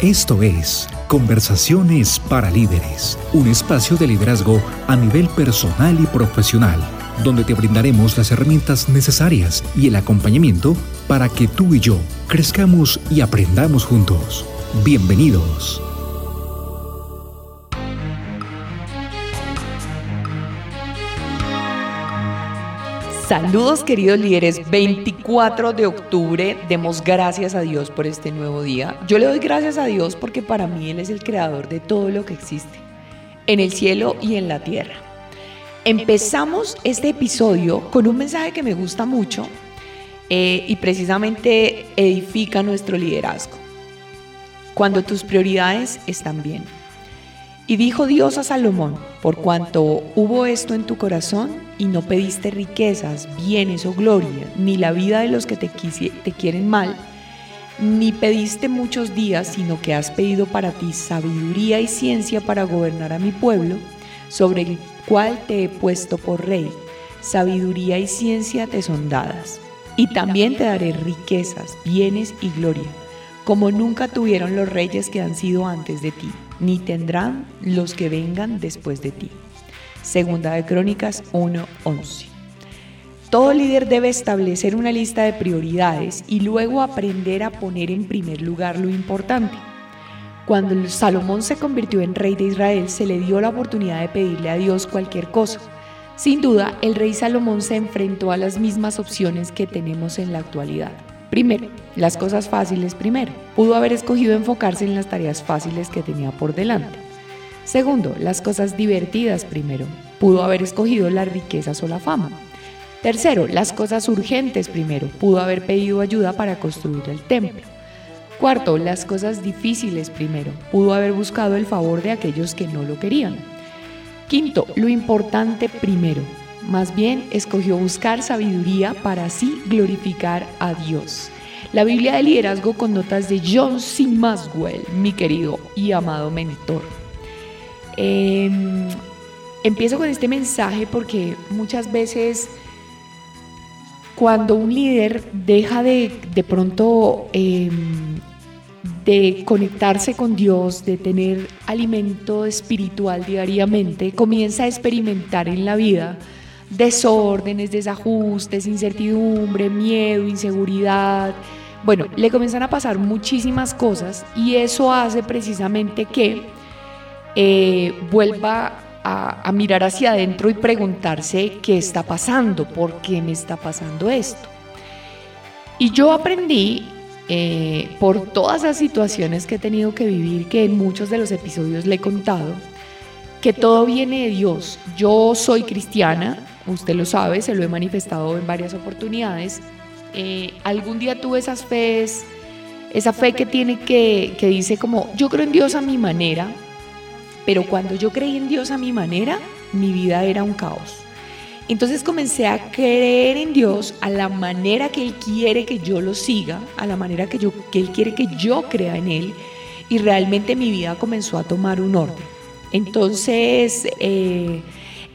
Esto es Conversaciones para Líderes, un espacio de liderazgo a nivel personal y profesional, donde te brindaremos las herramientas necesarias y el acompañamiento para que tú y yo crezcamos y aprendamos juntos. Bienvenidos. Saludos queridos líderes, 24 de octubre, demos gracias a Dios por este nuevo día. Yo le doy gracias a Dios porque para mí Él es el creador de todo lo que existe, en el cielo y en la tierra. Empezamos este episodio con un mensaje que me gusta mucho eh, y precisamente edifica nuestro liderazgo. Cuando tus prioridades están bien. Y dijo Dios a Salomón, por cuanto hubo esto en tu corazón y no pediste riquezas, bienes o gloria, ni la vida de los que te, quieren mal, ni pediste muchos días, sino que has pedido para ti sabiduría y ciencia para gobernar a mi pueblo, sobre el cual te he puesto por rey. Sabiduría y ciencia te son dadas. Y también te daré riquezas, bienes y gloria, como nunca tuvieron los reyes que han sido antes de ti ni tendrán los que vengan después de ti. Segunda de Crónicas 1:11. Todo líder debe establecer una lista de prioridades y luego aprender a poner en primer lugar lo importante. Cuando Salomón se convirtió en rey de Israel, se le dio la oportunidad de pedirle a Dios cualquier cosa. Sin duda, el rey Salomón se enfrentó a las mismas opciones que tenemos en la actualidad. Primero, las cosas fáciles primero. Pudo haber escogido enfocarse en las tareas fáciles que tenía por delante. Segundo, las cosas divertidas primero. Pudo haber escogido las riquezas o la fama. Tercero, las cosas urgentes primero. Pudo haber pedido ayuda para construir el templo. Cuarto, las cosas difíciles primero. Pudo haber buscado el favor de aquellos que no lo querían. Quinto, lo importante primero. Más bien escogió buscar sabiduría para así glorificar a Dios. La Biblia de liderazgo con notas de John C. Maswell, mi querido y amado mentor. Em, empiezo con este mensaje porque muchas veces cuando un líder deja de, de pronto em, de conectarse con Dios, de tener alimento espiritual diariamente, comienza a experimentar en la vida desórdenes, desajustes, incertidumbre, miedo, inseguridad. Bueno, le comienzan a pasar muchísimas cosas y eso hace precisamente que eh, vuelva a, mirar hacia adentro y preguntarse qué está pasando, por qué me está pasando esto. Y yo aprendí eh, por todas las situaciones que he tenido que vivir, que en muchos de los episodios le he contado, que todo viene de Dios. Yo soy cristiana, usted lo sabe, se lo he manifestado en varias oportunidades. Eh, algún día tuve esas fees, esa fe que tiene que, que dice como, yo creo en Dios a mi manera, pero cuando yo creí en Dios a mi manera, mi vida era un caos. Entonces comencé a creer en Dios a la manera que Él quiere que yo lo siga, a la manera que, yo, que Él quiere que yo crea en Él, y realmente mi vida comenzó a tomar un orden. Entonces, eh,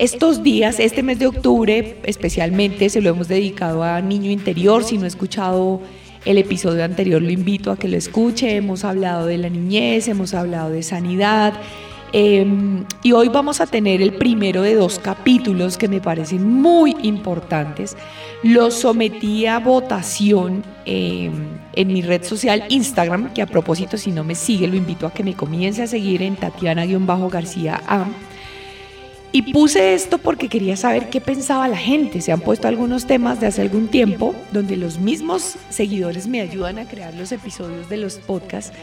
estos días, este mes de octubre especialmente, se lo hemos dedicado a Niño Interior. Si no ha escuchado el episodio anterior, lo invito a que lo escuche. Hemos hablado de la niñez, hemos hablado de sanidad. Em, y hoy vamos a tener el primero de dos capítulos que me parecen muy importantes. Los sometí a votación em, en mi red social Instagram, que a propósito, si no me sigue, lo invito a que me comience a seguir en Tatiana-García A. Y puse esto porque quería saber qué pensaba la gente. Se han puesto algunos temas de hace algún tiempo donde los mismos seguidores me ayudan a crear los episodios de los podcasts.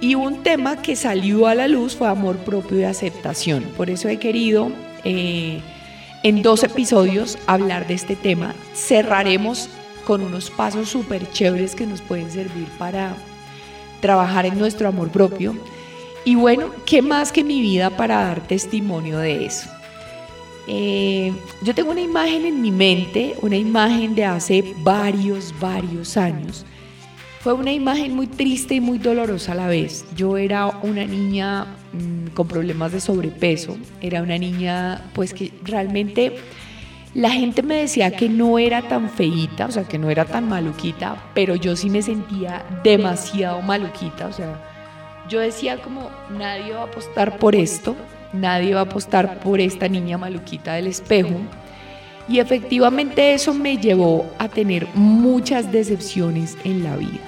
Y un tema que salió a la luz fue amor propio y aceptación. Por eso he querido eh, en dos episodios hablar de este tema. Cerraremos con unos pasos súper chéveres que nos pueden servir para trabajar en nuestro amor propio. Y bueno, ¿qué más que mi vida para dar testimonio de eso? Eh, yo tengo una imagen en mi mente, una imagen de hace varios, varios años. Fue una imagen muy triste y muy dolorosa a la vez. Yo era una niña mm, con problemas de sobrepeso, era una niña pues que realmente la gente me decía que no era tan feíta, o sea, que no era tan maluquita, pero yo sí me sentía demasiado maluquita, o sea, yo decía como nadie va a apostar por esto, nadie va a apostar por esta niña maluquita del espejo. Y efectivamente eso me llevó a tener muchas decepciones en la vida.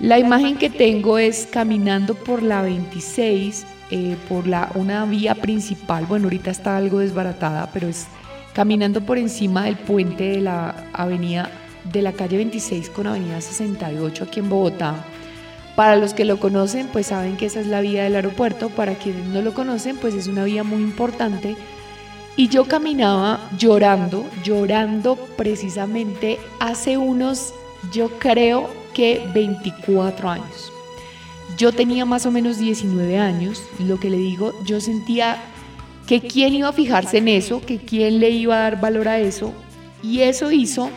La imagen que tengo es caminando por la 26, eh, por la, una vía principal, bueno, ahorita está algo desbaratada, pero es caminando por encima del puente de la avenida de la calle 26 con avenida 68 aquí en Bogotá. Para los que lo conocen, pues saben que esa es la vía del aeropuerto. Para quienes no lo conocen, pues es una vía muy importante. Y yo caminaba llorando, llorando precisamente hace unos, yo creo que 24 años. Yo tenía más o menos 19 años, lo que le digo, yo sentía que quién iba a fijarse en eso, que quién le iba a dar valor a eso. Y eso hizo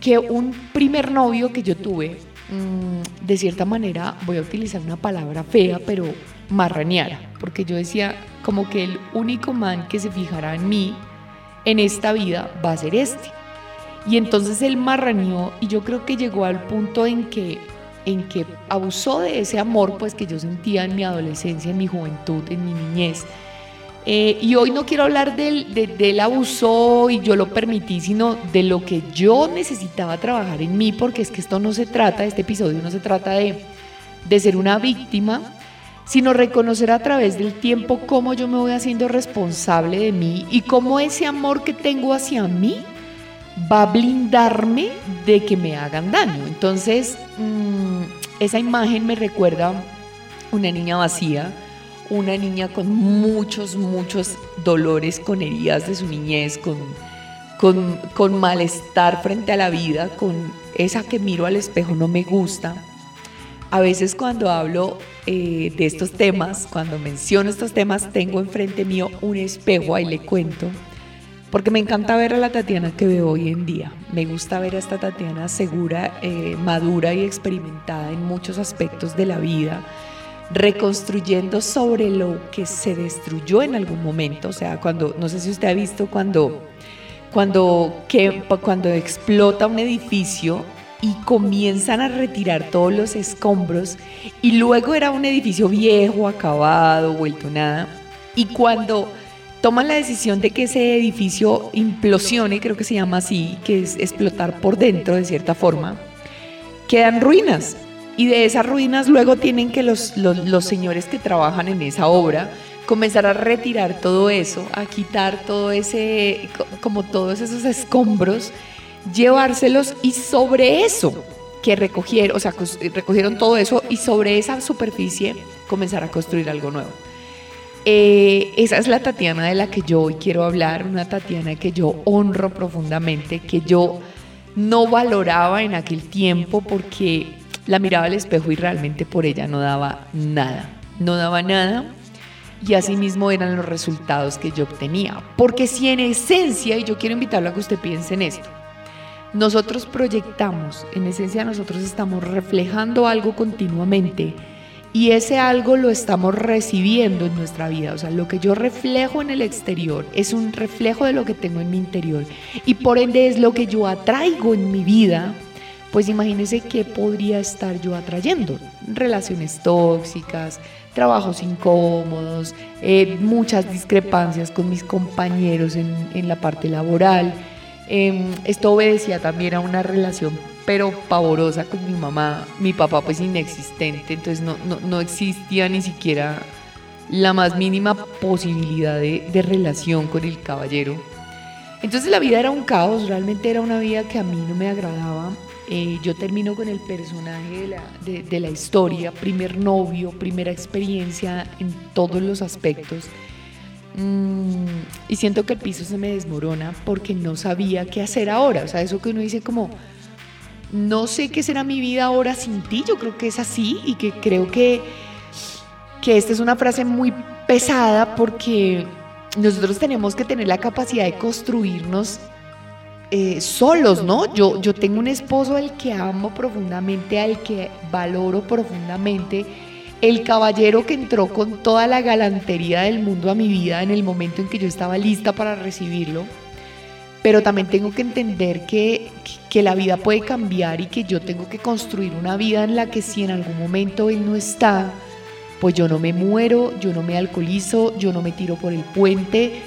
que un primer novio que yo tuve, mm, de cierta manera, voy a utilizar una palabra fea, pero marraneara, porque yo decía como que el único man que se fijará en mí en esta vida va a ser este. Y entonces él marraneó y yo creo que llegó al punto en que en que abusó de ese amor pues que yo sentía en mi adolescencia, en mi juventud, en mi niñez eh, y hoy no quiero hablar del, de, del abuso y yo lo permití, sino de lo que yo necesitaba trabajar en mí, porque es que esto no se trata, este episodio no se trata de, de ser una víctima, sino reconocer a través del tiempo cómo yo me voy haciendo responsable de mí y cómo ese amor que tengo hacia mí va a blindarme de que me hagan daño. Entonces, mmm, esa imagen me recuerda una niña vacía una niña con muchos, muchos dolores, con heridas de su niñez, con, con, malestar frente a la vida, con esa que miro al espejo no me gusta. A veces cuando hablo eh, de estos temas, cuando menciono estos temas, tengo enfrente mío un espejo, ahí le cuento, porque me encanta ver a la Tatiana que veo hoy en día. Me gusta ver a esta Tatiana segura, eh, madura y experimentada en muchos aspectos de la vida reconstruyendo sobre lo que se destruyó en algún momento. O sea, cuando, no sé si usted ha visto cuando, cuando, cuando explota un edificio y comienzan a retirar todos los escombros y luego era un edificio viejo, acabado, vuelto nada. Y cuando toman la decisión de que ese edificio implosione, creo que se llama así, que es explotar por dentro de cierta forma, quedan ruinas y de esas ruinas luego tienen que los, los, señores que trabajan en esa obra comenzar a retirar todo eso, a quitar todo ese, como todos esos escombros, llevárselos y sobre eso que recogieron, o sea, recogieron todo eso y sobre esa superficie comenzar a construir algo nuevo. Eh, esa es la Tatiana de la que yo hoy quiero hablar, una Tatiana que yo honro profundamente, que yo no valoraba en aquel tiempo porque la miraba al espejo y realmente por ella no daba nada, no daba nada y así mismo eran los resultados que yo obtenía. Porque si en esencia, y yo quiero invitarlo a que usted piense en esto, nosotros proyectamos, en esencia nosotros estamos reflejando algo continuamente y ese algo lo estamos recibiendo en nuestra vida. O sea, lo que yo reflejo en el exterior es un reflejo de lo que tengo en mi interior y por ende es lo que yo atraigo en mi vida pues imagínense qué podría estar yo atrayendo. Relaciones tóxicas, trabajos incómodos, eh, muchas discrepancias con mis compañeros en, la parte laboral. Em, esto obedecía también a una relación pero pavorosa con mi mamá, mi papá pues inexistente, entonces no, no, existía ni siquiera la más mínima posibilidad de, de relación con el caballero. Entonces la vida era un caos, realmente era una vida que a mí no me agradaba eh, yo termino con el personaje de la, historia, primer novio, primera experiencia en todos los aspectos. Mm, y siento que el piso se me desmorona porque no sabía qué hacer ahora. O sea, eso que uno dice como, no sé qué será mi vida ahora sin ti. Yo creo que es así y que creo que, que esta es una frase muy pesada porque nosotros tenemos que tener la capacidad de construirnos eh, solos, ¿no? Yo, yo tengo un esposo al que amo profundamente, al que valoro profundamente, el caballero que entró con toda la galantería del mundo a mi vida en el momento en que yo estaba lista para recibirlo. pero también tengo que entender que, que la vida puede cambiar y que yo tengo que construir una vida en la que si en algún momento él no está, pues yo no me muero, yo no me alcoholizo, yo no me tiro por el puente,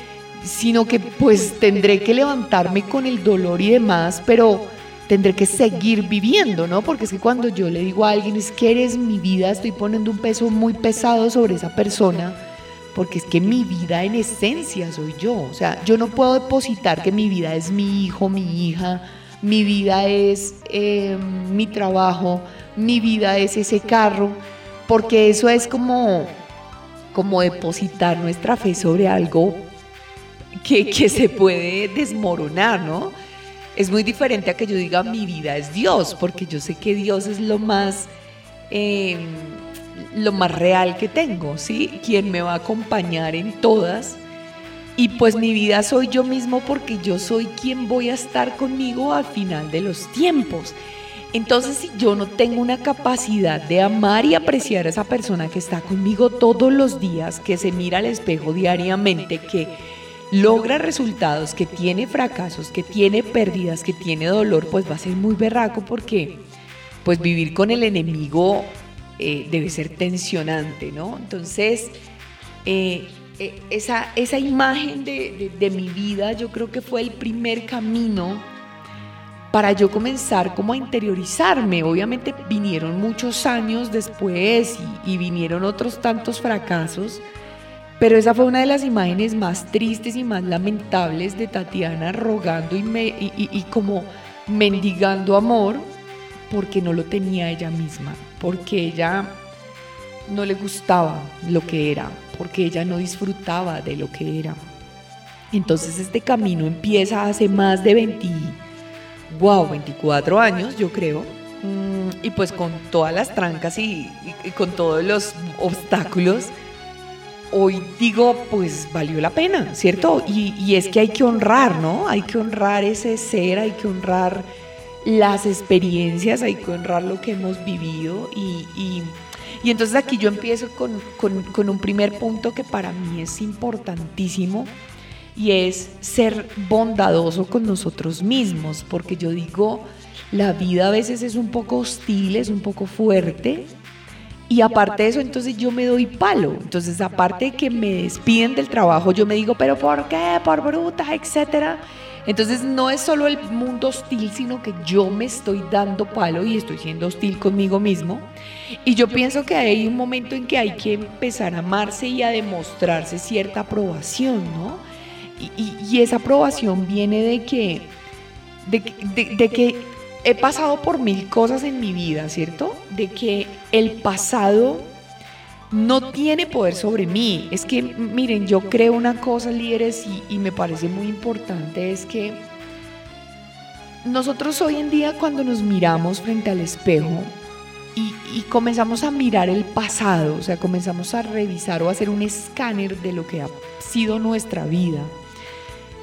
sino que pues tendré que levantarme con el dolor y demás, pero tendré que seguir viviendo, ¿no? Porque es que cuando yo le digo a alguien es que eres mi vida, estoy poniendo un peso muy pesado sobre esa persona, porque es que mi vida en esencia soy yo, o sea, yo no puedo depositar que mi vida es mi hijo, mi hija, mi vida es eh, mi trabajo, mi vida es ese carro, porque eso es como, como depositar nuestra fe sobre algo que, que se puede desmoronar, ¿no? Es muy diferente a que yo diga mi vida es Dios, porque yo sé que Dios es lo más, eh, lo más real que tengo, ¿sí? Quien me va a acompañar en todas y pues mi vida soy yo mismo porque yo soy quien voy a estar conmigo al final de los tiempos. Entonces, si yo no tengo una capacidad de amar y apreciar a esa persona que está conmigo todos los días, que se mira al espejo diariamente, que logra resultados, que tiene fracasos, que tiene pérdidas, que tiene dolor, pues va a ser muy berraco porque pues vivir con el enemigo eh, debe ser tensionante, ¿no? Entonces, eh, eh, esa, esa imagen de, mi vida yo creo que fue el primer camino para yo comenzar como a interiorizarme. Obviamente vinieron muchos años después y, vinieron otros tantos fracasos, pero esa fue una de las imágenes más tristes y más lamentables de Tatiana rogando y, como mendigando amor porque no lo tenía ella misma, porque ella no le gustaba lo que era, porque ella no disfrutaba de lo que era. Entonces este camino empieza hace más de 20, wow, 24 años, yo creo. Mm, y pues con todas las trancas y, con todos los obstáculos, hoy digo, pues valió la pena, ¿cierto? Y, es que hay que honrar, ¿no? Hay que honrar ese ser, hay que honrar las experiencias, hay que honrar lo que hemos vivido y y entonces aquí yo empiezo con, un primer punto que para mí es importantísimo y es ser bondadoso con nosotros mismos, porque yo digo, la vida a veces es un poco hostil, es un poco fuerte, y aparte de eso, entonces yo me doy palo. Entonces, aparte de que me despiden del trabajo, yo me digo, pero ¿por qué? Por bruta, etcétera. Entonces no es solo el mundo hostil, sino que yo me estoy dando palo y estoy siendo hostil conmigo mismo. Y yo pienso que hay un momento en que hay que empezar a amarse y a demostrarse cierta aprobación, ¿no? Y, esa aprobación viene de que, de que he pasado por mil cosas en mi vida, ¿cierto? De que el pasado no tiene poder sobre mí. Es que, miren, yo creo una cosa, líderes, y, me parece muy importante, es que nosotros hoy en día cuando nos miramos frente al espejo y, comenzamos a mirar el pasado, o sea, comenzamos a revisar o a hacer un escáner de lo que ha sido nuestra vida,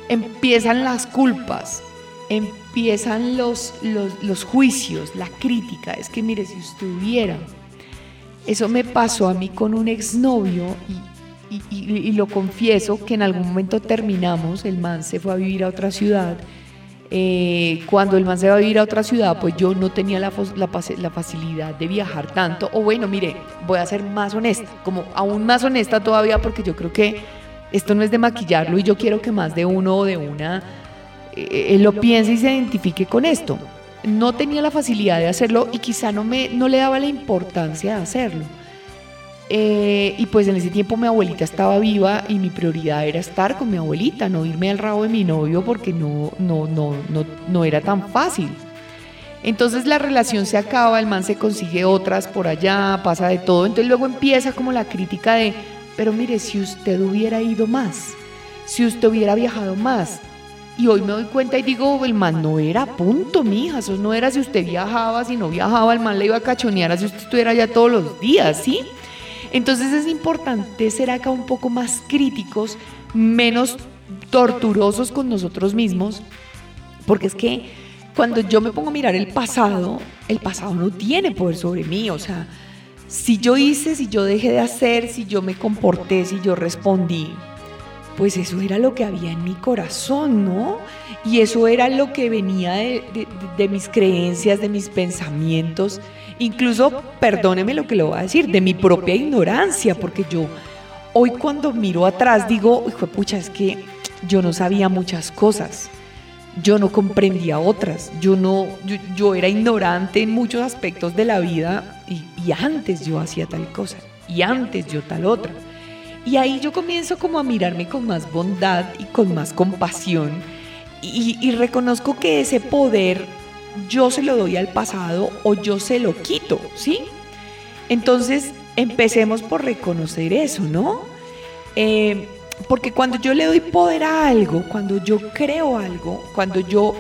empiezan las culpas, empiezan los, los, los juicios, la crítica. Es que, mire, si usted hubiera eso me pasó a mí con un exnovio y, y, lo confieso que en algún momento terminamos, el man se fue a vivir a otra ciudad. Eh, cuando el man se va a vivir a otra ciudad, pues yo no tenía la, la, facilidad de viajar tanto. O bueno, mire, voy a ser más honesta, como aún más honesta todavía, porque yo creo que esto no es de maquillarlo y yo quiero que más de uno o de una eh, lo piense y se identifique con esto no tenía la facilidad de hacerlo y quizá no, me, no le daba la importancia de hacerlo. Eh, y pues en ese tiempo mi abuelita estaba viva y mi prioridad era estar con mi abuelita, no irme al rabo de mi novio porque no, no, no, no, no era tan fácil. Entonces la relación se acaba, el man se consigue otras por allá, pasa de todo. Entonces luego empieza como la crítica de, pero mire, si usted hubiera ido más, si usted hubiera viajado más, y hoy me doy cuenta y digo, el man no era punto, mija. Eso no era si usted viajaba, si no viajaba, el man le iba a cachonear si usted estuviera allá todos los días, ¿sí? Entonces es importante ser acá un poco más críticos, menos torturosos con nosotros mismos, porque es que cuando yo me pongo a mirar el pasado, el pasado no tiene poder sobre mí, o sea, si yo hice, si yo dejé de hacer, si yo me comporté, si yo respondí, pues eso era lo que había en mi corazón, ¿no? Y eso era lo que venía de, mis creencias, de mis pensamientos, incluso, perdóneme lo que le voy a decir, de mi propia ignorancia, porque yo hoy cuando miro atrás digo, hijo pucha, es que yo no sabía muchas cosas, yo no comprendía otras, yo no, yo, era ignorante en muchos aspectos de la vida y antes yo hacía tal cosa y antes yo tal otra. Y ahí yo comienzo como a mirarme con más bondad y con más compasión y, reconozco que ese poder yo se lo doy al pasado o yo se lo quito, ¿sí? Entonces empecemos por reconocer eso, ¿no? Eh, porque cuando yo le doy poder a algo, cuando yo creo algo, cuando yo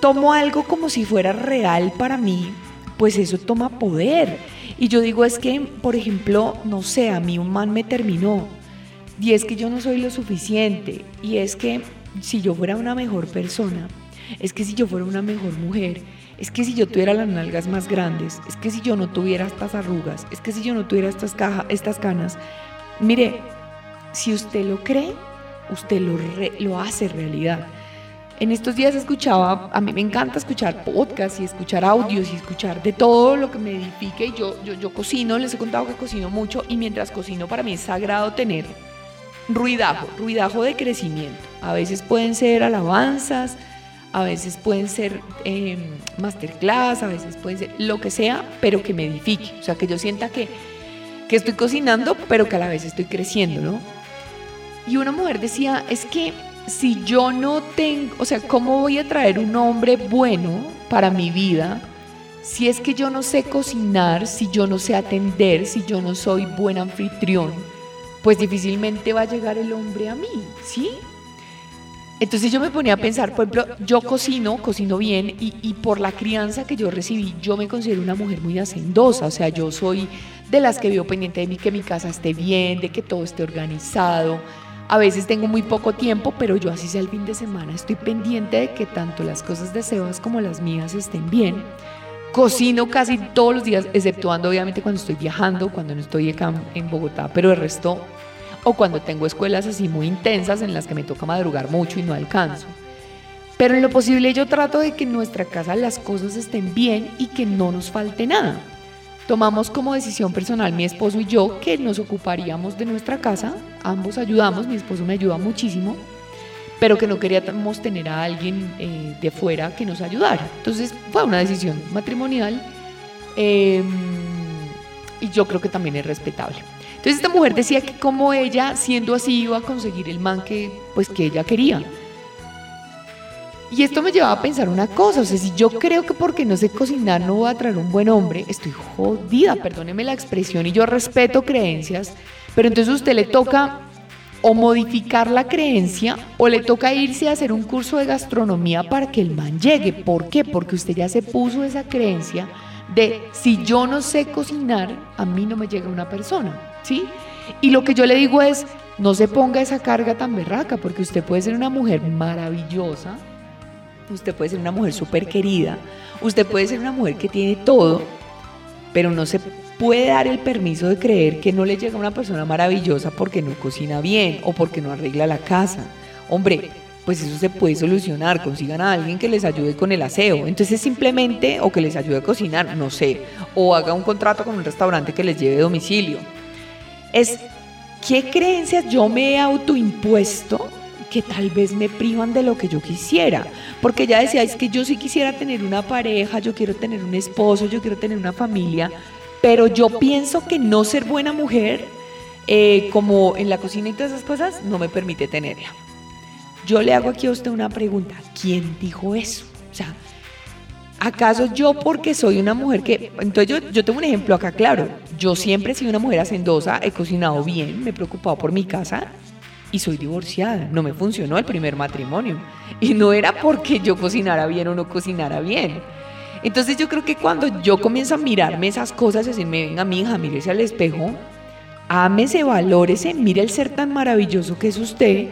tomo algo como si fuera real para mí, pues eso toma poder. Y yo digo, es que, por ejemplo, no sé, a mí un man me terminó. Y es que yo no soy lo suficiente. Y es que si yo fuera una mejor persona, es que si yo fuera una mejor mujer, es que si yo tuviera las nalgas más grandes, es que si yo no tuviera estas arrugas, es que si yo no tuviera estas, caja, estas canas. Mire, si usted lo cree, usted lo, lo hace realidad. En estos días escuchaba, a mí me encanta escuchar podcasts y escuchar audios y escuchar de todo lo que me edifique. Yo, yo, yo cocino, les he contado que cocino mucho y mientras cocino para mí es sagrado tener ruidajo, ruidajo de crecimiento. A veces pueden ser alabanzas, a veces pueden ser em, masterclass, a veces pueden ser lo que sea, pero que me edifique. O sea, que yo sienta que, que estoy cocinando, pero que a la vez estoy creciendo, ¿no? Y una mujer decía, es que si yo no tengo, o sea, ¿cómo voy a traer un hombre bueno para mi vida si es que yo no sé cocinar, si yo no sé atender, si yo no soy buen anfitrión? Pues difícilmente va a llegar el hombre a mí, ¿sí? Entonces yo me ponía a pensar, por ejemplo, yo cocino, cocino bien y, y, por la crianza que yo recibí, yo me considero una mujer muy hacendosa, o sea, yo soy de las que vivo pendiente de mí que mi casa esté bien, de que todo esté organizado, a veces tengo muy poco tiempo, pero yo así sea el fin de semana, estoy pendiente de que tanto las cosas de Sebas como las mías estén bien. Cocino casi todos los días, exceptuando obviamente cuando estoy viajando, cuando no estoy acá en Bogotá, pero el resto, o cuando tengo escuelas así muy intensas en las que me toca madrugar mucho y no alcanzo. Pero en lo posible yo trato de que en nuestra casa las cosas estén bien y que no nos falte nada tomamos como decisión personal mi esposo y yo que nos ocuparíamos de nuestra casa, ambos ayudamos, mi esposo me ayuda muchísimo, pero que no queríamos tener a alguien eh, de fuera que nos ayudara. Entonces fue una decisión matrimonial em, y yo creo que también es respetable. Entonces esta mujer decía que como ella, siendo así, iba a conseguir el man que, pues, que ella quería. Y esto me llevaba a pensar una cosa, o sea, si yo creo que porque no sé cocinar no voy a traer un buen hombre, estoy jodida, perdóneme la expresión, y yo respeto creencias, pero entonces a usted le toca o modificar la creencia o le toca irse a hacer un curso de gastronomía para que el man llegue. ¿Por qué? Porque usted ya se puso esa creencia de si yo no sé cocinar, a mí no me llega una persona, ¿sí? Y lo que yo le digo es, no se ponga esa carga tan berraca, porque usted puede ser una mujer maravillosa, usted puede ser una mujer súper querida, usted puede ser una mujer que tiene todo, pero no se puede dar el permiso de creer que no le llega una persona maravillosa porque no cocina bien o porque no arregla la casa. Hombre, pues eso se puede solucionar, consigan a alguien que les ayude con el aseo. Entonces simplemente, o que les ayude a cocinar, no sé, o haga un contrato con un restaurante que les lleve domicilio. Es, ¿qué creencias yo me he autoimpuesto que tal vez me privan de lo que yo quisiera. Porque ya decía, es que yo sí quisiera tener una pareja, yo quiero tener un esposo, yo quiero tener una familia, pero yo pienso que no ser buena mujer, eh, como en la cocina y todas esas cosas, no me permite tenerla. Yo le hago aquí a usted una pregunta, ¿quién dijo eso? O sea, ¿acaso yo porque soy una mujer que... Entonces yo, yo tengo un ejemplo acá, claro, yo siempre he sido una mujer hacendosa, he cocinado bien, me he preocupado por mi casa y soy divorciada. No me funcionó el primer matrimonio. Y no era porque yo cocinara bien o no cocinara bien. Entonces yo creo que cuando yo comienzo a mirarme esas cosas y decirme, venga mi hija, mírese al espejo, ámese, valórese, mire el ser tan maravilloso que es usted,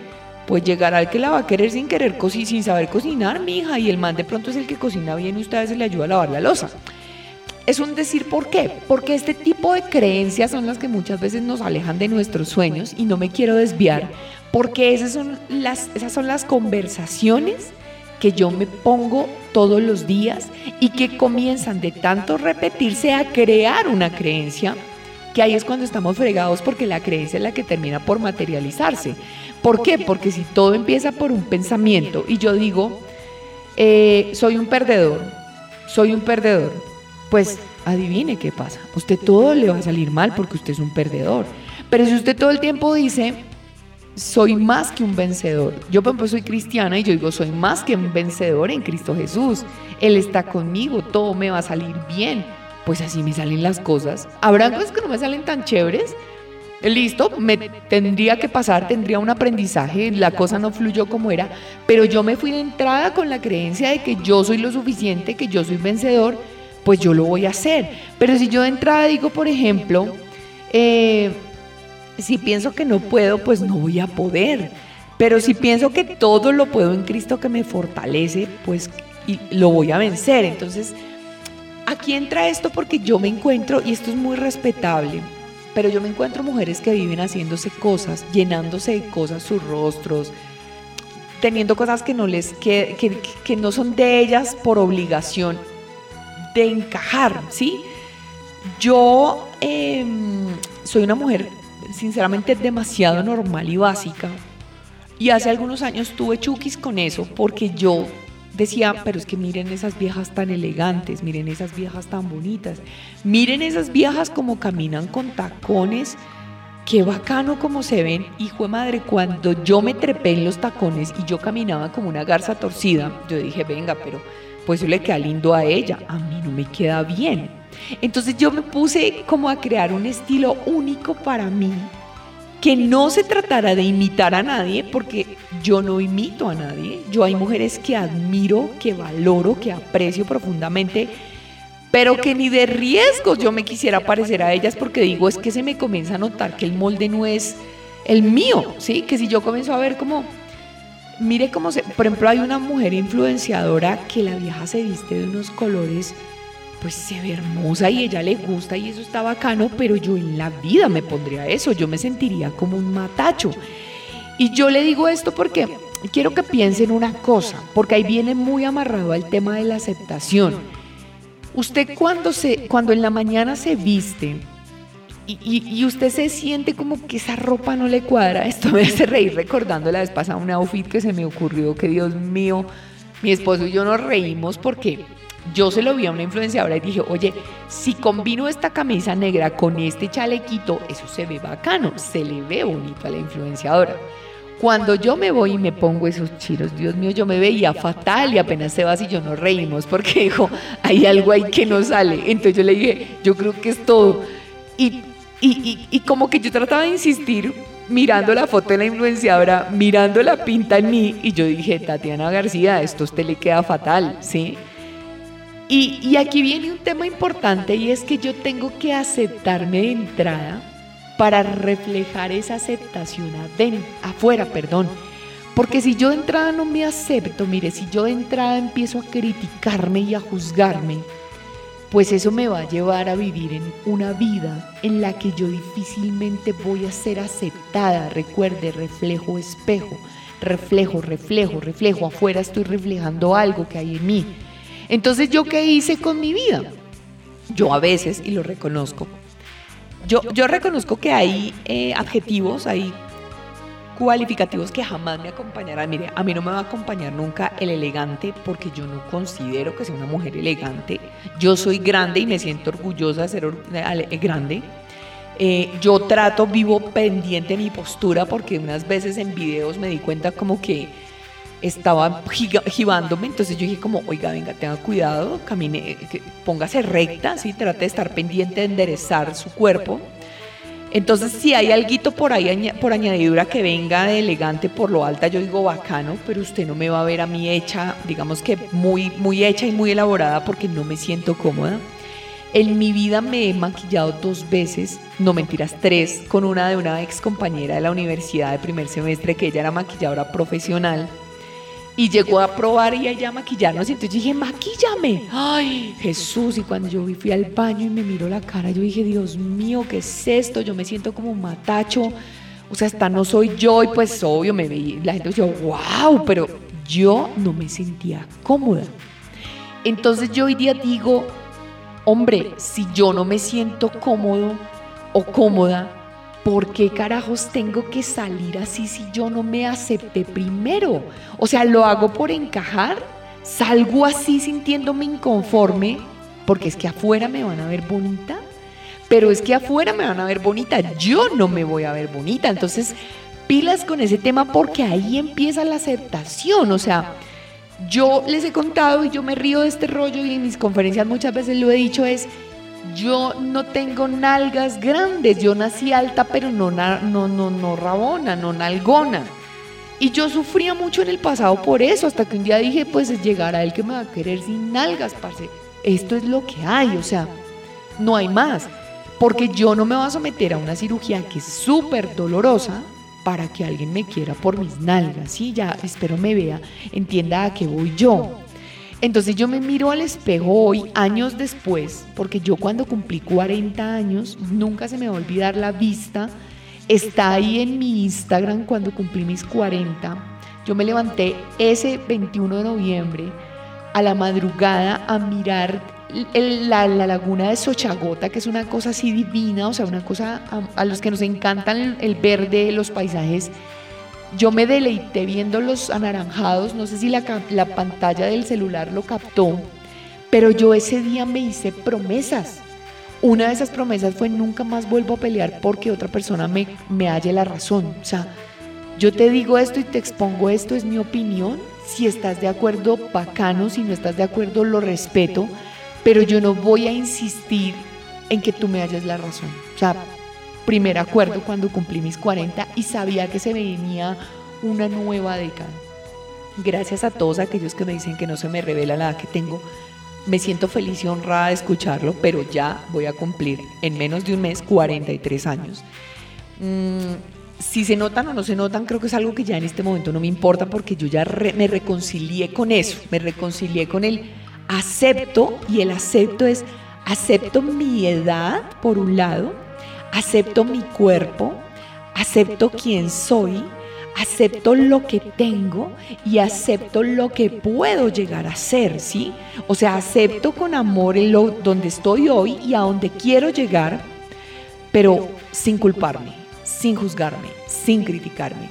pues llegará al que la va a querer sin querer cocinar, sin saber cocinar, mi hija, y el man de pronto es el que cocina bien y usted a le ayuda a lavar la losa. Es un decir por qué, porque este tipo de creencias son las que muchas veces nos alejan de nuestros sueños y no me quiero desviar porque esas son las, conversaciones que yo me pongo todos los días y que comienzan de tanto repetirse a crear una creencia, que ahí es cuando estamos fregados porque la creencia es la que termina por materializarse. ¿Por qué? Porque si todo empieza por un pensamiento y yo digo, eh, soy un perdedor, soy un perdedor, pues adivine qué pasa. Usted todo le va a salir mal porque usted es un perdedor. Pero si usted todo el tiempo dice, soy más que un vencedor. Yo, por ejemplo, soy cristiana y yo digo, soy más que un vencedor en Cristo Jesús. Él está conmigo, todo me va a salir bien. Pues así me salen las cosas. Habrá cosas que no me salen tan chéveres. Listo, me tendría que pasar, tendría un aprendizaje, la cosa no fluyó como era, pero yo me fui de entrada con la creencia de que yo soy lo suficiente, que yo soy vencedor, pues yo lo voy a hacer. Pero si yo de entrada digo, por ejemplo, eh, si pienso que no puedo, pues no voy a poder. Pero si pienso que todo lo puedo en Cristo que me fortalece, pues lo voy a vencer. Entonces, aquí entra esto porque yo me encuentro, y esto es muy respetable, pero yo me encuentro mujeres que viven haciéndose cosas, llenándose de cosas sus rostros, teniendo cosas que no les que, que, no son de ellas por obligación de encajar, ¿sí? Yo em, soy una mujer sinceramente demasiado normal y básica. Y hace algunos años tuve chukis con eso porque yo decía, pero es que miren esas viejas tan elegantes, miren esas viejas tan bonitas, miren esas viejas como caminan con tacones, qué bacano como se ven. Hijo de madre, cuando yo me trepé en los tacones y yo caminaba como una garza torcida, yo dije, venga, pero pues eso le queda lindo a ella, a mí no me queda bien. Entonces yo me puse como a crear un estilo único para mí, que no se tratara de imitar a nadie, porque yo no imito a nadie. Yo hay mujeres que admiro, que valoro, que aprecio profundamente, pero que ni de riesgos yo me quisiera parecer a ellas porque digo, es que se me comienza a notar que el molde no es el mío, ¿sí? Que si yo comienzo a ver como, mire cómo se, por ejemplo, hay una mujer influenciadora que la vieja se viste de unos colores pues se ve hermosa y ella le gusta y eso está bacano, pero yo en la vida me pondría eso, yo me sentiría como un matacho. Y yo le digo esto porque quiero que piensen una cosa, porque ahí viene muy amarrado al tema de la aceptación. Usted cuando, se, cuando en la mañana se viste y, usted se siente como que esa ropa no le cuadra, esto me hace reír recordando la vez pasada un outfit que se me ocurrió, que Dios mío, mi esposo y yo nos reímos porque yo se lo vi a una influenciadora y dije, oye, si combino esta camisa negra con este chalequito, eso se ve bacano, se le ve bonito a la influenciadora. Cuando yo me voy y me pongo esos chiros, Dios mío, yo me veía fatal y apenas se va y yo nos reímos porque dijo, hay algo ahí que no sale. Entonces yo le dije, yo creo que es todo. Y, y, y, como que yo trataba de insistir mirando la foto de la influenciadora, mirando la pinta en mí y yo dije, Tatiana García, esto a usted le queda fatal, ¿sí? Y, aquí viene un tema importante y es que yo tengo que aceptarme de entrada para reflejar esa aceptación afuera, perdón. Porque si yo de entrada no me acepto, mire, si yo de entrada empiezo a criticarme y a juzgarme, pues eso me va a llevar a vivir en una vida en la que yo difícilmente voy a ser aceptada. Recuerde, reflejo, espejo, reflejo, reflejo, reflejo. Afuera estoy reflejando algo que hay en mí. Entonces, ¿yo qué hice con mi vida? Yo a veces, y lo reconozco, yo, yo reconozco que hay eh, adjetivos, hay cualificativos que jamás me acompañarán. Mire, a mí no me va a acompañar nunca el elegante porque yo no considero que sea una mujer elegante. Yo soy grande y me siento orgullosa de ser eh, grande. Eh, yo trato, vivo pendiente de mi postura porque unas veces en videos me di cuenta como que estaba gibándome, entonces yo dije como, oiga, venga, tenga cuidado, camine, póngase recta, ¿sí? trate de estar pendiente de enderezar su cuerpo. Entonces, si hay algo por ahí, por añadidura que venga de elegante por lo alta, yo digo bacano, pero usted no me va a ver a mí hecha, digamos que muy, muy hecha y muy elaborada porque no me siento cómoda. En mi vida me he maquillado dos veces, no mentiras, tres, con una de una ex compañera de la universidad de primer semestre que ella era maquilladora profesional y llegó a probar y ella a maquillarnos. Y entonces dije, maquíllame. Ay, Jesús. Y cuando yo fui al baño y me miró la cara, yo dije, Dios mío, ¿qué es esto? Yo me siento como un matacho. O sea, hasta no soy yo y pues obvio me la gente decía, wow, pero yo no me sentía cómoda. Entonces yo hoy día digo, hombre, si yo no me siento cómodo o cómoda, ¿por qué carajos tengo que salir así si yo no me acepté primero? O sea, lo hago por encajar, salgo así sintiéndome inconforme, porque es que afuera me van a ver bonita, pero es que afuera me van a ver bonita, yo no me voy a ver bonita. Entonces, pilas con ese tema porque ahí empieza la aceptación, o sea, yo les he contado y yo me río de este rollo y en mis conferencias muchas veces lo he dicho es, yo no tengo nalgas grandes, yo nací alta pero no, no, no, no rabona, no nalgona. Y yo sufría mucho en el pasado por eso, hasta que un día dije, pues llegará el que me va a querer sin nalgas, parce. Esto es lo que hay, o sea, no hay más. Porque yo no me voy a someter a una cirugía que es súper dolorosa para que alguien me quiera por mis nalgas. Sí, ya espero me vea, entienda a qué voy yo. Entonces yo me miro al espejo hoy, años después, porque yo cuando cumplí 40 años, nunca se me va a olvidar la vista. Está ahí en mi Instagram cuando cumplí mis 40. Yo me levanté ese 21 de noviembre a la madrugada a mirar la, laguna de Sochagota, que es una cosa así divina, o sea, una cosa a, los que nos encantan el, verde, los paisajes. Yo me deleité viendo los anaranjados, no sé si la, la pantalla del celular lo captó, pero yo ese día me hice promesas. Una de esas promesas fue nunca más vuelvo a pelear porque otra persona me, me halle la razón. O sea, yo te digo esto y te expongo esto, es mi opinión. Si estás de acuerdo, bacano. Si no estás de acuerdo, lo respeto pero yo no voy a insistir en que tú me hayas la razón. O sea, primer acuerdo cuando cumplí mis 40 y sabía que se venía una nueva década. Gracias a todos aquellos que me dicen que no se me revela la edad que tengo. Me siento feliz y honrada de escucharlo, pero ya voy a cumplir en menos de un mes 43 años. Mm, si se notan o no se notan, creo que es algo que ya en este momento no me importa porque yo ya me reconcilié con eso, me reconcilié con el acepto, y el acepto es, acepto mi edad, por un lado, acepto mi cuerpo, acepto quién soy, acepto lo que tengo y acepto lo que puedo llegar a ser, ¿sí? O sea, acepto con amor en lo, donde estoy hoy y a donde quiero llegar, pero sin culparme, sin juzgarme, sin criticarme.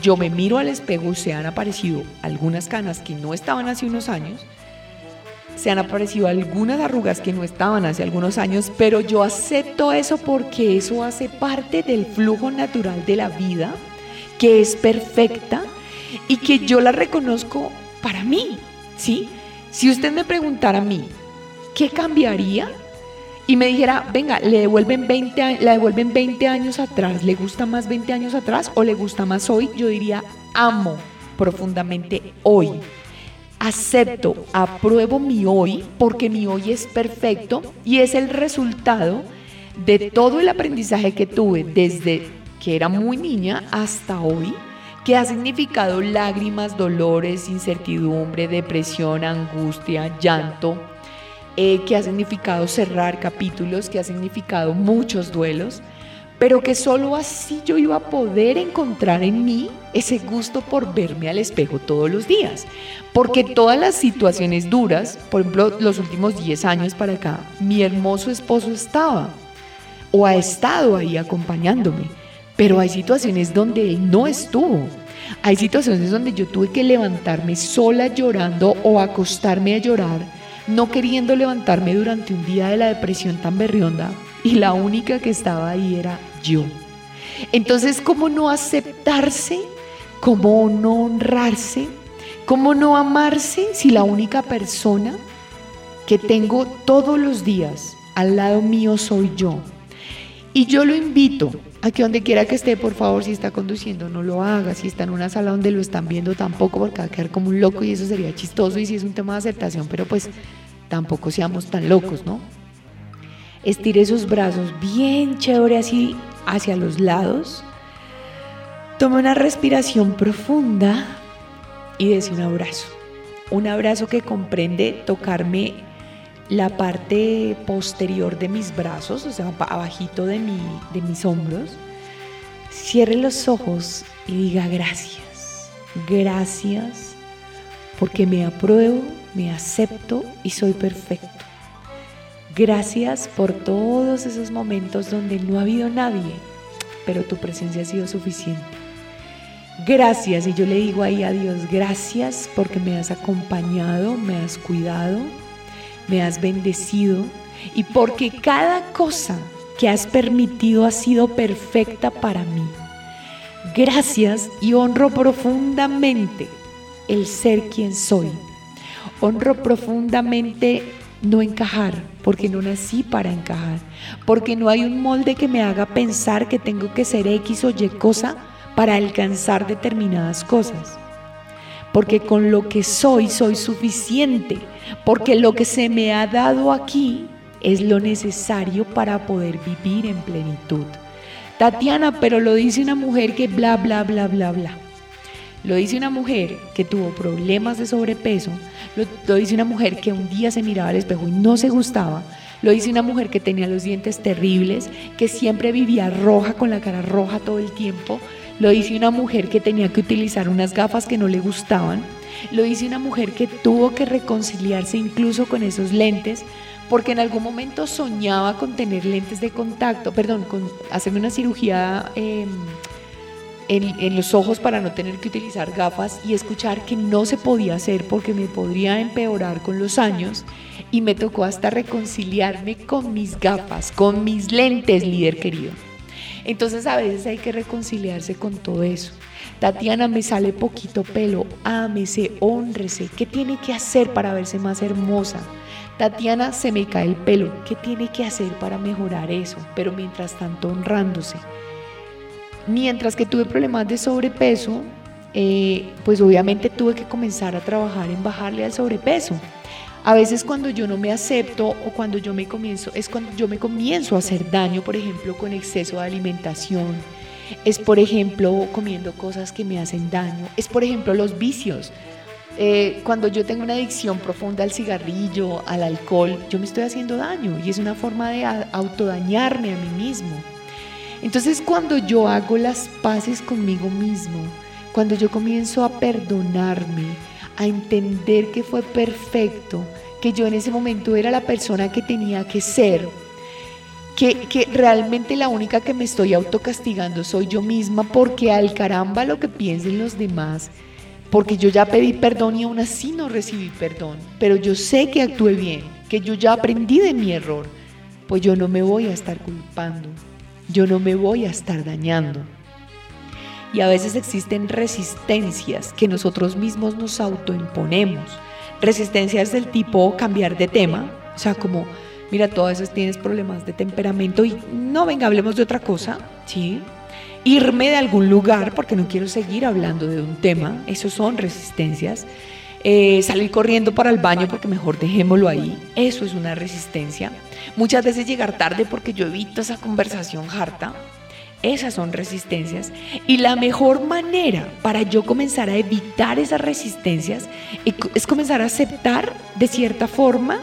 Yo me miro al espejo, se han aparecido algunas canas que no estaban hace unos años, se han aparecido algunas arrugas que no estaban hace algunos años, pero yo acepto eso porque eso hace parte del flujo natural de la vida, que es perfecta y que yo la reconozco para mí, ¿sí? Si usted me preguntara a mí, ¿qué cambiaría? Y me dijera, venga, le devuelven 20, la devuelven 20 años atrás, ¿le gusta más 20 años atrás o le gusta más hoy? Yo diría, amo profundamente hoy acepto, apruebo mi hoy, porque mi hoy es perfecto y es el resultado de todo el aprendizaje que tuve desde que era muy niña hasta hoy, que ha significado lágrimas, dolores, incertidumbre, depresión, angustia, llanto, eh, que ha significado cerrar capítulos, que ha significado muchos duelos pero que solo así yo iba a poder encontrar en mí ese gusto por verme al espejo todos los días. Porque todas las situaciones duras, por ejemplo, los últimos 10 años para acá, mi hermoso esposo estaba o ha estado ahí acompañándome, pero hay situaciones donde él no estuvo. Hay situaciones donde yo tuve que levantarme sola llorando o acostarme a llorar, no queriendo levantarme durante un día de la depresión tan berrionda y la única que estaba ahí era yo. Entonces, ¿cómo no aceptarse? ¿Cómo no honrarse? ¿Cómo no amarse si la única persona que tengo todos los días al lado mío soy yo? Y yo lo invito a que donde quiera que esté, por favor, si está conduciendo, no lo haga. Si está en una sala donde lo están viendo, tampoco, porque va a quedar como un loco y eso sería chistoso. Y si es un tema de aceptación, pero pues tampoco seamos tan locos, ¿no? Estire sus brazos bien chévere así hacia los lados. Toma una respiración profunda y des un abrazo. Un abrazo que comprende tocarme la parte posterior de mis brazos, o sea, abajito de, mi, de mis hombros. cierre los ojos y diga gracias, gracias porque me apruebo, me acepto y soy perfecto. Gracias por todos esos momentos donde no ha habido nadie, pero tu presencia ha sido suficiente. Gracias, y yo le digo ahí a Dios, gracias porque me has acompañado, me has cuidado, me has bendecido y porque cada cosa que has permitido ha sido perfecta para mí. Gracias y honro profundamente el ser quien soy. Honro profundamente no encajar, porque no nací para encajar, porque no hay un molde que me haga pensar que tengo que ser X o Y cosa para alcanzar determinadas cosas. Porque con lo que soy soy suficiente, porque lo que se me ha dado aquí es lo necesario para poder vivir en plenitud. Tatiana, pero lo dice una mujer que bla, bla, bla, bla, bla. Lo dice una mujer que tuvo problemas de sobrepeso, lo, dice una mujer que un día se miraba al espejo y no se gustaba, lo dice una mujer que tenía los dientes terribles, que siempre vivía roja con la cara roja todo el tiempo, lo dice una mujer que tenía que utilizar unas gafas que no le gustaban, lo dice una mujer que tuvo que reconciliarse incluso con esos lentes porque en algún momento soñaba con tener lentes de contacto, perdón, con hacerme una cirugía em, en, los ojos para no tener que utilizar gafas y escuchar que no se podía hacer porque me podría empeorar con los años y me tocó hasta reconciliarme con mis gafas, con mis lentes, líder querido. Entonces a veces hay que reconciliarse con todo eso. Tatiana, me sale poquito pelo, ámese, honrese. ¿Qué tiene que hacer para verse más hermosa? Tatiana, se me cae el pelo. ¿Qué tiene que hacer para mejorar eso? Pero mientras tanto honrándose. Mientras que tuve problemas de sobrepeso, eh, pues obviamente tuve que comenzar a trabajar en bajarle al sobrepeso. A veces cuando yo no me acepto o cuando yo me comienzo, es cuando yo me comienzo a hacer daño, por ejemplo, con exceso de alimentación, es por ejemplo comiendo cosas que me hacen daño, es por ejemplo los vicios. Eh, cuando yo tengo una adicción profunda al cigarrillo, al alcohol, yo me estoy haciendo daño y es una forma de autodañarme a mí mismo. Entonces cuando yo hago las paces conmigo mismo, cuando yo comienzo a perdonarme, a entender que fue perfecto, que yo en ese momento era la persona que tenía que ser, que, que, realmente la única que me estoy autocastigando soy yo misma porque al caramba lo que piensen los demás, porque yo ya pedí perdón y aún así no recibí perdón, pero yo sé que actué bien, que yo ya aprendí de mi error, pues yo no me voy a estar culpando, yo no me voy a estar dañando. Y a veces existen resistencias que nosotros mismos nos autoimponemos. Resistencias del tipo cambiar de tema, o sea, como, mira, todas veces tienes problemas de temperamento y no, venga, hablemos de otra cosa, ¿sí? Irme de algún lugar porque no quiero seguir hablando de un tema, eso son resistencias. Eh, salir corriendo para el baño porque mejor dejémoslo ahí, eso es una resistencia. Muchas veces llegar tarde porque yo evito esa conversación harta. Esas son resistencias. Y la mejor manera para yo comenzar a evitar esas resistencias es comenzar a aceptar de cierta forma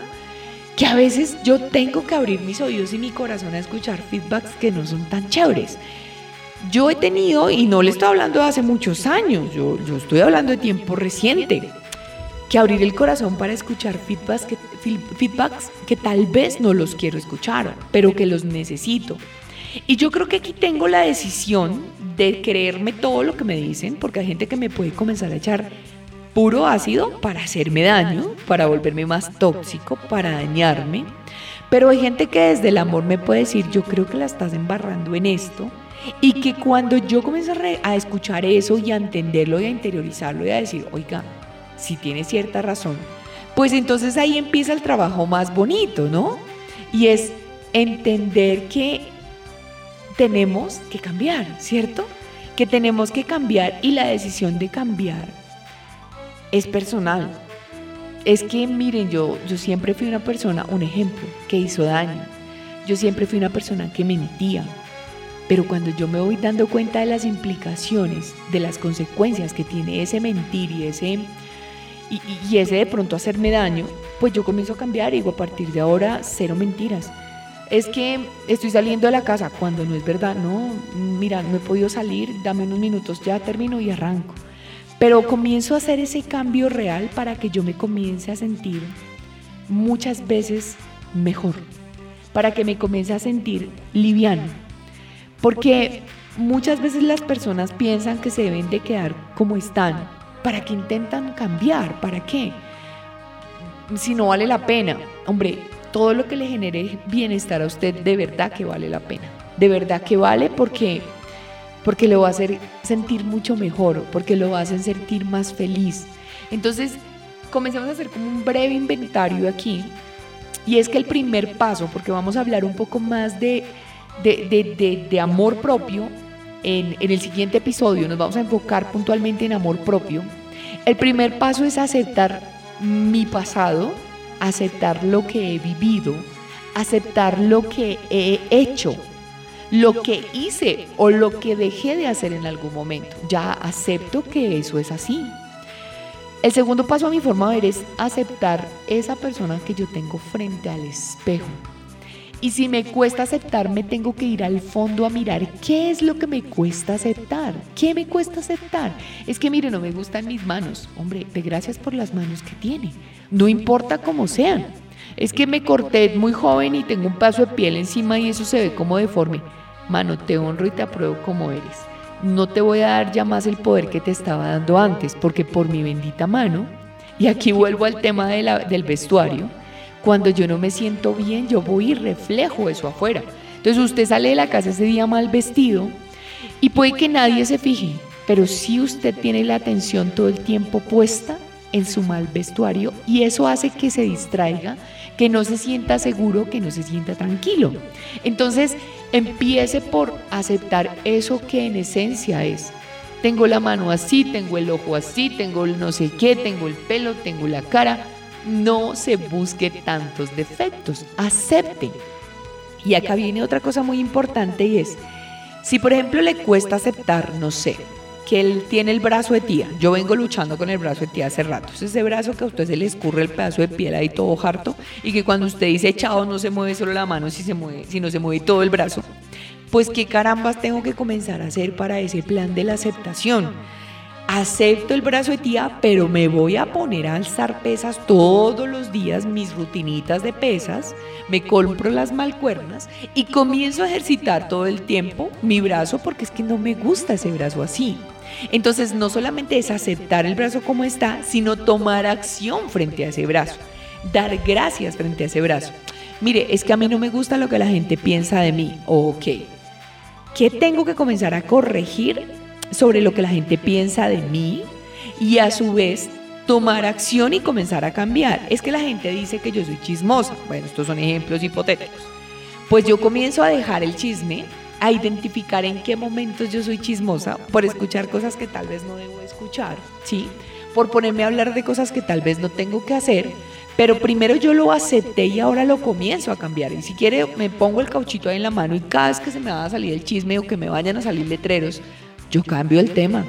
que a veces yo tengo que abrir mis oídos y mi corazón a escuchar feedbacks que no son tan chéveres. Yo he tenido, y no le estoy hablando de hace muchos años, yo, yo estoy hablando de tiempo reciente, que abrir el corazón para escuchar feedbacks que, feedbacks que tal vez no los quiero escuchar, pero que los necesito. Y yo creo que aquí tengo la decisión de creerme todo lo que me dicen, porque hay gente que me puede comenzar a echar puro ácido para hacerme daño, para volverme más tóxico, para dañarme. Pero hay gente que desde el amor me puede decir, yo creo que la estás embarrando en esto. Y que cuando yo comienzo a, a escuchar eso y a entenderlo y a interiorizarlo y a decir, oiga, si tiene cierta razón, pues entonces ahí empieza el trabajo más bonito, ¿no? Y es entender que tenemos que cambiar, ¿cierto? Que tenemos que cambiar y la decisión de cambiar es personal. Es que, miren, yo, yo siempre fui una persona, un ejemplo, que hizo daño. Yo siempre fui una persona que mentía. Pero cuando yo me voy dando cuenta de las implicaciones, de las consecuencias que tiene ese mentir y ese y, ese de pronto hacerme daño, pues yo comienzo a cambiar y digo, a partir de ahora, cero mentiras. es que estoy saliendo de la casa, cuando no es verdad, no, mira, no he podido salir, dame unos minutos, ya termino y arranco. Pero comienzo a hacer ese cambio real para que yo me comience a sentir muchas veces mejor, para que me comience a sentir liviano. Porque muchas veces las personas piensan que se deben de quedar como están, para que intentan cambiar, ¿para qué? Si no vale la pena, hombre, todo lo que le genere bienestar a usted de verdad que vale la pena. De verdad que vale porque porque lo va a hacer sentir mucho mejor, porque lo va a hacer sentir más feliz. Entonces, comencemos a hacer como un breve inventario aquí. Y es que el primer paso, porque vamos a hablar un poco más de, de, amor propio en, el siguiente episodio, nos vamos a enfocar puntualmente en amor propio. El primer paso es aceptar mi pasado, aceptar lo que he vivido, aceptar lo que he hecho, lo que hice o lo que dejé de hacer en algún momento. Ya acepto que eso es así. El segundo paso a mi forma de ver es aceptar esa persona que yo tengo frente al espejo. Y si me cuesta aceptarme, tengo que ir al fondo a mirar qué es lo que me cuesta aceptar. ¿Qué me cuesta aceptar? Es que mire, no me gustan mis manos. Hombre, de gracias por las manos que tiene. No importa cómo sean. Es que me corté muy joven y tengo un paso de piel encima y eso se ve como deforme. Mano, te honro y te apruebo como eres. No te voy a dar ya más el poder que te estaba dando antes, porque por mi bendita mano, y aquí vuelvo al tema del vestuario, cuando yo no me siento bien, yo voy y reflejo eso afuera. Entonces usted sale de la casa ese día mal vestido y puede que nadie se fije, pero si usted tiene la atención todo el tiempo puesta en su mal vestuario y eso hace que se distraiga, que no se sienta seguro, que no se sienta tranquilo. Entonces empiece por aceptar eso que en esencia es. Tengo la mano así, tengo el ojo así, tengo el no sé qué, tengo el pelo, tengo la cara no se busque tantos defectos, acepte. Y acá viene otra cosa muy importante y es, si por ejemplo le cuesta aceptar, no sé, que él tiene el brazo de tía, yo vengo luchando con el brazo de tía hace rato, es ese brazo que a usted se le escurre el pedazo de piel ahí todo harto y que cuando usted dice chao no se mueve solo la mano, si se mueve, sino se mueve todo el brazo, pues qué carambas tengo que comenzar a hacer para ese plan de la aceptación acepto el brazo de tía, pero me voy a poner a alzar pesas todos los días, mis rutinitas de pesas, me compro las malcuernas y comienzo a ejercitar todo el tiempo mi brazo porque es que no me gusta ese brazo así. Entonces no solamente es aceptar el brazo como está, sino tomar acción frente a ese brazo, dar gracias frente a ese brazo. Mire, es que a mí no me gusta lo que la gente piensa de mí. Ok, ¿qué tengo que comenzar a corregir sobre lo que la gente piensa de mí y a su vez tomar acción y comenzar a cambiar. Es que la gente dice que yo soy chismosa. Bueno, estos son ejemplos hipotéticos. Pues yo comienzo a dejar el chisme, a identificar en qué momentos yo soy chismosa por escuchar cosas que tal vez no debo escuchar, ¿sí? Por ponerme a hablar de cosas que tal vez no tengo que hacer, pero primero yo lo acepté y ahora lo comienzo a cambiar. Y si quiere, me pongo el cauchito ahí en la mano y cada vez que se me va a salir el chisme o que me vayan a salir letreros, yo cambio el tema.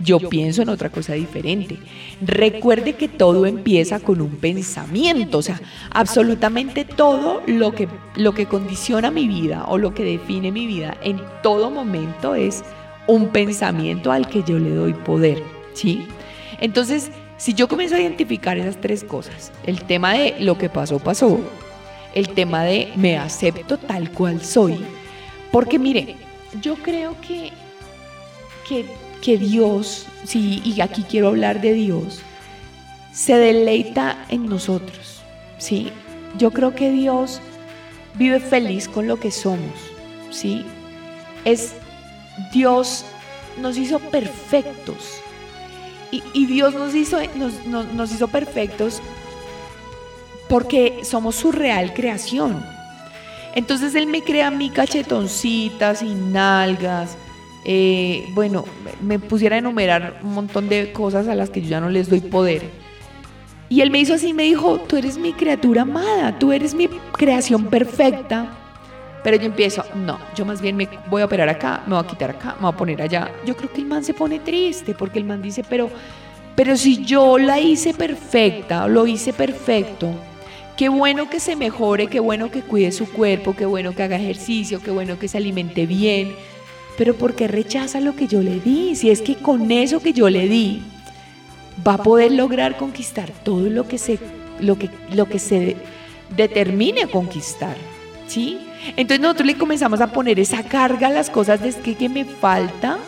Yo pienso en otra cosa diferente. Recuerde que todo empieza con un pensamiento, o sea, absolutamente todo lo que, lo que condiciona mi vida o lo que define mi vida en todo momento es un pensamiento al que yo le doy poder, ¿sí? Entonces, si yo comienzo a identificar esas tres cosas, el tema de lo que pasó, pasó, el tema de me acepto tal cual soy, porque mire, yo creo que que, Dios, sí, y aquí quiero hablar de Dios, se deleita en nosotros, ¿sí? Yo creo que Dios vive feliz con lo que somos, ¿sí? Es Dios nos hizo perfectos. Y, Dios nos hizo, nos, hizo perfectos porque somos su real creación. Entonces Él me crea mi cachetoncitas y nalgas, eh, bueno, me pusiera a enumerar un montón de cosas a las que yo ya no les doy poder. Y él me hizo así, me dijo, tú eres mi criatura amada, tú eres mi creación perfecta. Pero yo empiezo, no, yo más bien me voy a operar acá, me voy a quitar acá, me voy a poner allá. Yo creo que el man se pone triste porque el man dice, pero, pero si yo la hice perfecta, lo hice perfecto, Qué bueno que se mejore, qué bueno que cuide su cuerpo, qué bueno que haga ejercicio, qué bueno que se alimente bien. Pero ¿por qué rechaza lo que yo le di? Si es que con eso que yo le di va a poder lograr conquistar todo lo que se, lo que, lo que se determine conquistar. ¿Sí? Entonces nosotros le comenzamos a poner esa carga a las cosas de que, que me falta,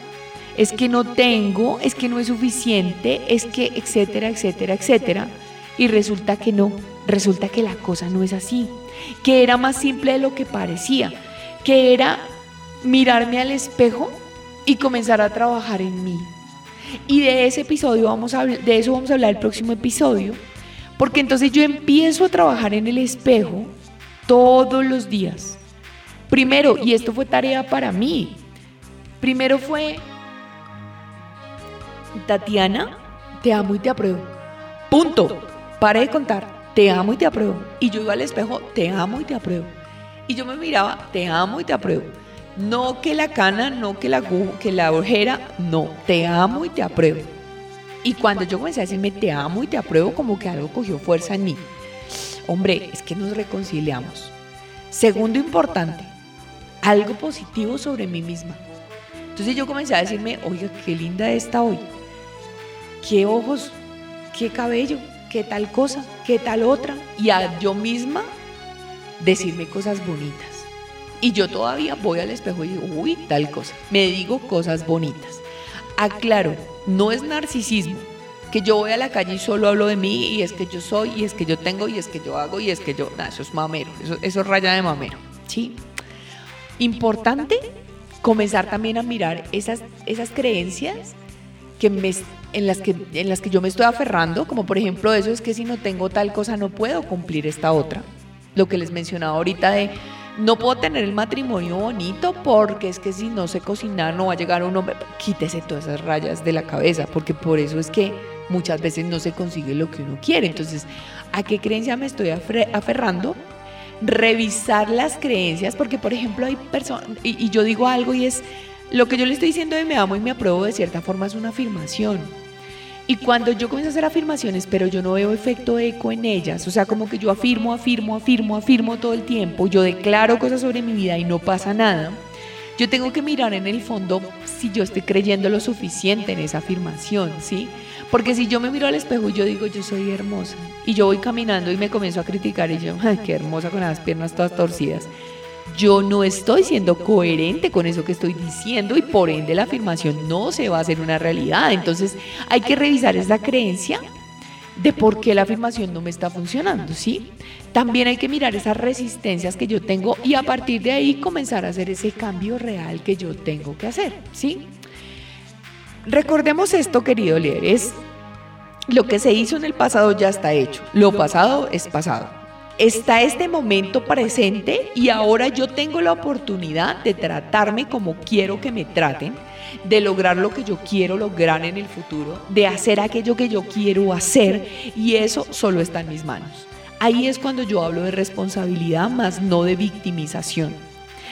es que no tengo, es que no es suficiente, es que etcétera, etcétera, etcétera. Y resulta que no, resulta que la cosa no es así, que era más simple de lo que parecía, que era mirarme al espejo y comenzar a trabajar en mí. Y de ese episodio vamos a de eso vamos a hablar el próximo episodio, porque entonces yo empiezo a trabajar en el espejo todos los días. Primero, y esto fue tarea para mí. Primero fue Tatiana, te amo y te apruebo. Punto. Pare de contar, te amo y te apruebo. Y yo iba al espejo, te amo y te apruebo. Y yo me miraba, te amo y te apruebo. No que la cana, no que la, que la no, te amo y te apruebo. Y cuando yo comencé a decirme te amo y te apruebo, como que algo cogió fuerza en mí. Hombre, es que nos reconciliamos. Segundo importante, algo positivo sobre mí misma. Entonces yo comencé a decirme, oiga, qué linda está hoy. Qué ojos, qué cabello, qué tal cosa, qué tal otra, y a yo misma decirme cosas bonitas. Y yo todavía voy al espejo y digo, uy, tal cosa. Me digo cosas bonitas. Aclaro, no es narcisismo, que yo voy a la calle y solo hablo de mí y es que yo soy y es que yo tengo y es que yo hago y es que yo, nada, eso es mamero, eso, eso es raya de mamero, ¿sí? Importante comenzar también a mirar esas, esas creencias que me, en, las que, en las que yo me estoy aferrando, como por ejemplo eso es que si no tengo tal cosa no puedo cumplir esta otra. Lo que les mencionaba ahorita de no puedo tener el matrimonio bonito porque es que si no sé cocinar no va a llegar un hombre. Quítese todas esas rayas de la cabeza porque por eso es que muchas veces no se consigue lo que uno quiere. Entonces, ¿a qué creencia me estoy aferrando? Revisar las creencias porque por ejemplo hay personas, y, y yo digo algo y es, lo que yo le estoy diciendo de me amo y me apruebo de cierta forma es una afirmación. Y cuando yo comienzo a hacer afirmaciones, pero yo no veo efecto eco en ellas, o sea, como que yo afirmo, afirmo, afirmo, afirmo todo el tiempo, yo declaro cosas sobre mi vida y no pasa nada, yo tengo que mirar en el fondo si yo estoy creyendo lo suficiente en esa afirmación, ¿sí? Porque si yo me miro al espejo y yo digo, yo soy hermosa, y yo voy caminando y me comienzo a criticar y yo, ay, qué hermosa con las piernas todas torcidas yo no estoy siendo coherente con eso que estoy diciendo y por ende la afirmación no se va a hacer una realidad. Entonces hay que revisar esa creencia de por qué la afirmación no me está funcionando, ¿sí? También hay que mirar esas resistencias que yo tengo y a partir de ahí comenzar a hacer ese cambio real que yo tengo que hacer, ¿sí? Recordemos esto, querido líderes, lo que se hizo en el pasado ya está hecho, lo pasado es pasado está este momento presente y ahora yo tengo la oportunidad de tratarme como quiero que me traten, de lograr lo que yo quiero lograr en el futuro, de hacer aquello que yo quiero hacer y eso solo está en mis manos. Ahí es cuando yo hablo de responsabilidad más no de victimización.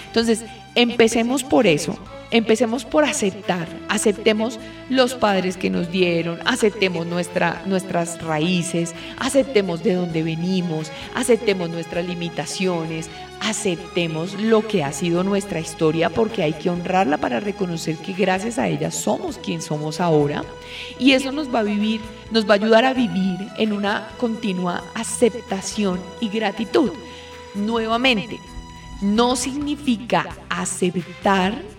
Entonces, empecemos por eso, Empecemos por aceptar, aceptemos los padres que nos dieron, aceptemos nuestra, nuestras raíces, aceptemos de dónde venimos, aceptemos nuestras limitaciones, aceptemos lo que ha sido nuestra historia porque hay que honrarla para reconocer que gracias a ella somos quien somos ahora. Y eso nos va a vivir, nos va a ayudar a vivir en una continua aceptación y gratitud. Nuevamente, no significa aceptar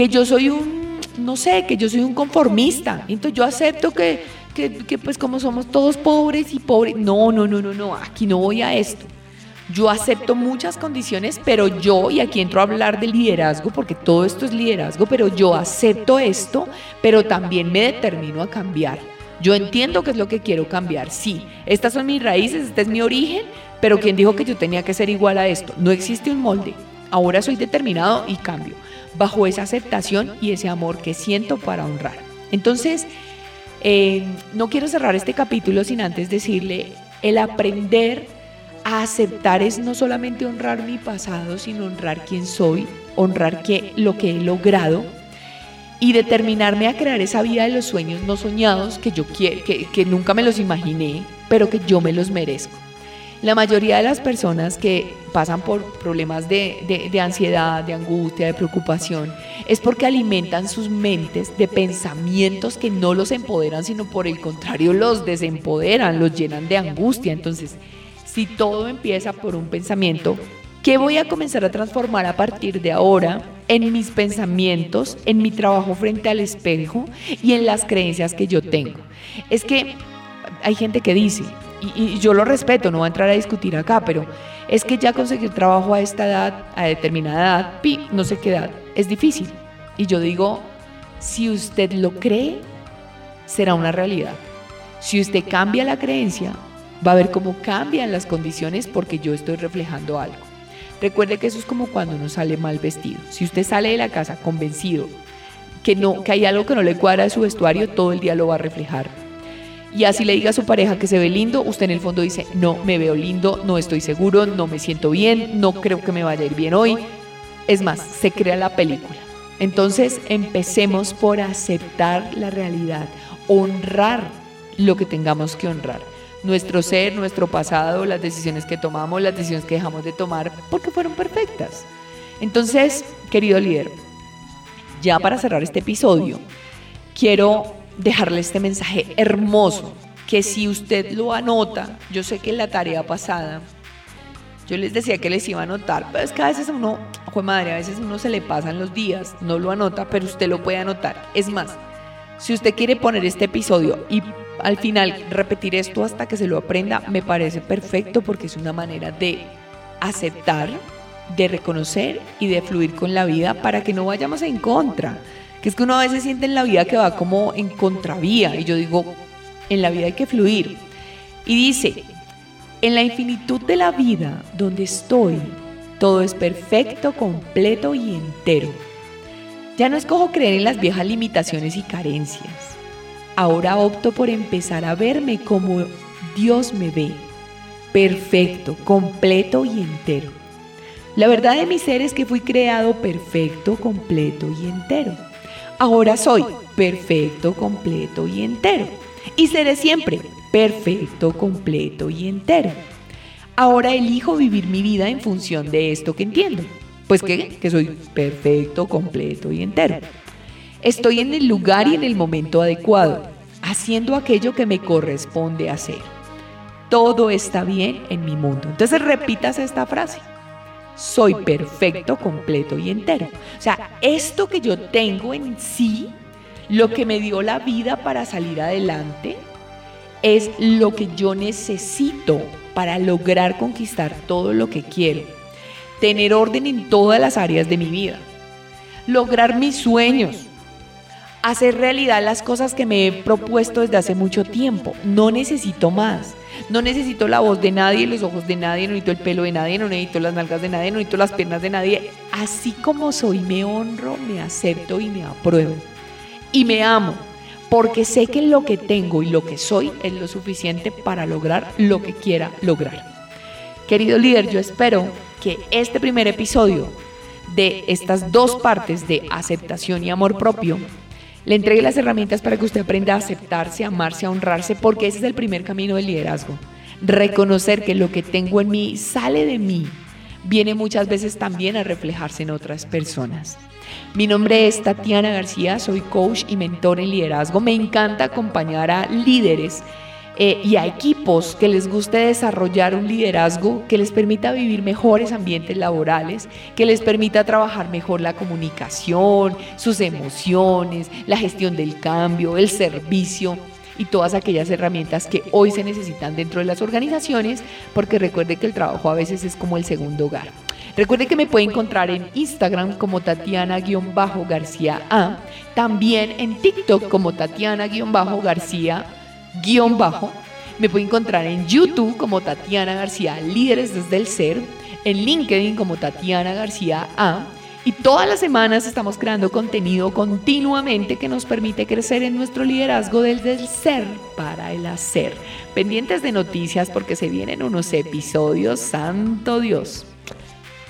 que yo soy un, no sé, que yo soy un conformista. Entonces yo acepto que, que, pues como somos todos pobres y pobres, no, no, no, no, no, aquí no voy a esto. Yo acepto muchas condiciones, pero yo, y aquí entro a hablar de liderazgo, porque todo esto es liderazgo, pero yo acepto esto, pero también me determino a cambiar. Yo entiendo qué es lo que quiero cambiar. Sí, estas son mis raíces, este es mi origen, pero ¿quién dijo que yo tenía que ser igual a esto? No existe un molde. Ahora soy determinado y cambio bajo esa aceptación y ese amor que siento para honrar. Entonces, eh, no quiero cerrar este capítulo sin antes decirle, el aprender a aceptar es no solamente honrar mi pasado, sino honrar quién soy, honrar que, lo que he logrado y determinarme a crear esa vida de los sueños no soñados que yo quiero, que, que nunca me los imaginé, pero que yo me los merezco. La mayoría de las personas que pasan por problemas de, de, ansiedad, de angustia, de preocupación, es porque alimentan sus mentes de pensamientos que no los empoderan, sino por el contrario los desempoderan, los llenan de angustia. Entonces, si todo empieza por un pensamiento, ¿qué voy a comenzar a transformar a partir de ahora en mis pensamientos, en mi trabajo frente al espejo y en las creencias que yo tengo? Es que hay gente que dice, y, yo lo respeto, no voy a entrar a discutir acá, pero es que ya conseguir trabajo a esta edad, a determinada edad, pi, no sé qué edad, es difícil. Y yo digo, si usted lo cree, será una realidad. Si usted cambia la creencia, va a ver cómo cambian las condiciones porque yo estoy reflejando algo. Recuerde que eso es como cuando uno sale mal vestido. Si usted sale de la casa convencido que no que hay algo que no le cuadra de su vestuario, todo el día lo va a reflejar y así le diga a su pareja que se ve lindo, usted en el fondo dice, no, me veo lindo, no estoy seguro, no me siento bien, no creo que me vaya a ir bien hoy. Es más, se crea la película. Entonces empecemos por aceptar la realidad, honrar lo que tengamos que honrar. Nuestro ser, nuestro pasado, las decisiones que tomamos, las decisiones que dejamos de tomar, porque fueron perfectas. Entonces, querido líder, ya para cerrar este episodio, quiero dejarle este mensaje hermoso, que si usted lo anota, yo sé que en la tarea pasada, yo les decía que les iba a anotar, pero es que a veces uno, madre, a veces uno se le pasan los días, no lo anota, pero usted lo puede anotar. Es más, si usted quiere poner este episodio y al final repetir esto hasta que se lo aprenda, me parece perfecto porque es una manera de aceptar, de reconocer y de fluir con la vida para que no vayamos en contra que es que uno a veces siente en la vida que va como en contravía y yo digo, en la vida hay que fluir. Y dice, en la infinitud de la vida donde estoy, todo es perfecto, completo y entero. Ya no escojo creer en las viejas limitaciones y carencias. Ahora opto por empezar a verme como Dios me ve, perfecto, completo y entero. La verdad de mi ser es que fui creado perfecto, completo y entero. Ahora soy perfecto, completo y entero. Y seré siempre perfecto, completo y entero. Ahora elijo vivir mi vida en función de esto que entiendo. Pues que, que soy perfecto, completo y entero. Estoy en el lugar y en el momento adecuado, haciendo aquello que me corresponde hacer. Todo está bien en mi mundo. Entonces repitas esta frase soy perfecto, completo y entero. O sea, esto que yo tengo en sí, lo que me dio la vida para salir adelante, es lo que yo necesito para lograr conquistar todo lo que quiero. Tener orden en todas las áreas de mi vida. Lograr mis sueños. Hacer realidad las cosas que me he propuesto desde hace mucho tiempo. No necesito más. No necesito la voz de nadie, los ojos de nadie, no necesito el pelo de nadie, no necesito las nalgas de nadie, no necesito las piernas de nadie. Así como soy, me honro, me acepto y me apruebo. Y me amo, porque sé que lo que tengo y lo que soy es lo suficiente para lograr lo que quiera lograr. Querido líder, yo espero que este primer episodio de estas dos partes de aceptación y amor propio le entregue las herramientas para que usted aprenda a aceptarse, a amarse, a honrarse, porque ese es el primer camino del liderazgo. Reconocer que lo que tengo en mí sale de mí, viene muchas veces también a reflejarse en otras personas. Mi nombre es Tatiana García, soy coach y mentor en liderazgo. Me encanta acompañar a líderes eh, y a equipos que les guste desarrollar un liderazgo que les permita vivir mejores ambientes laborales, que les permita trabajar mejor la comunicación, sus emociones, la gestión del cambio, el servicio y todas aquellas herramientas que hoy se necesitan dentro de las organizaciones, porque recuerde que el trabajo a veces es como el segundo hogar. Recuerde que me puede encontrar en Instagram como Tatiana-García A, también en TikTok como Tatiana-García guion bajo. Me puede encontrar en YouTube como Tatiana García, Líderes desde el Ser, en LinkedIn como Tatiana García A. Y todas las semanas estamos creando contenido continuamente que nos permite crecer en nuestro liderazgo desde el ser para el hacer. Pendientes de noticias porque se vienen unos episodios, santo Dios.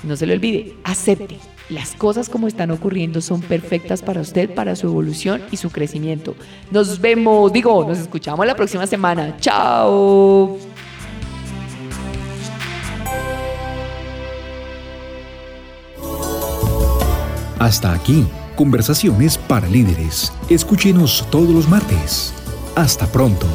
No se le olvide, acepte las cosas como están ocurriendo son perfectas para usted, para su evolución y su crecimiento. Nos vemos, digo, nos escuchamos la próxima semana. Chao. Hasta aquí, conversaciones para líderes. Escúchenos todos los martes. Hasta pronto.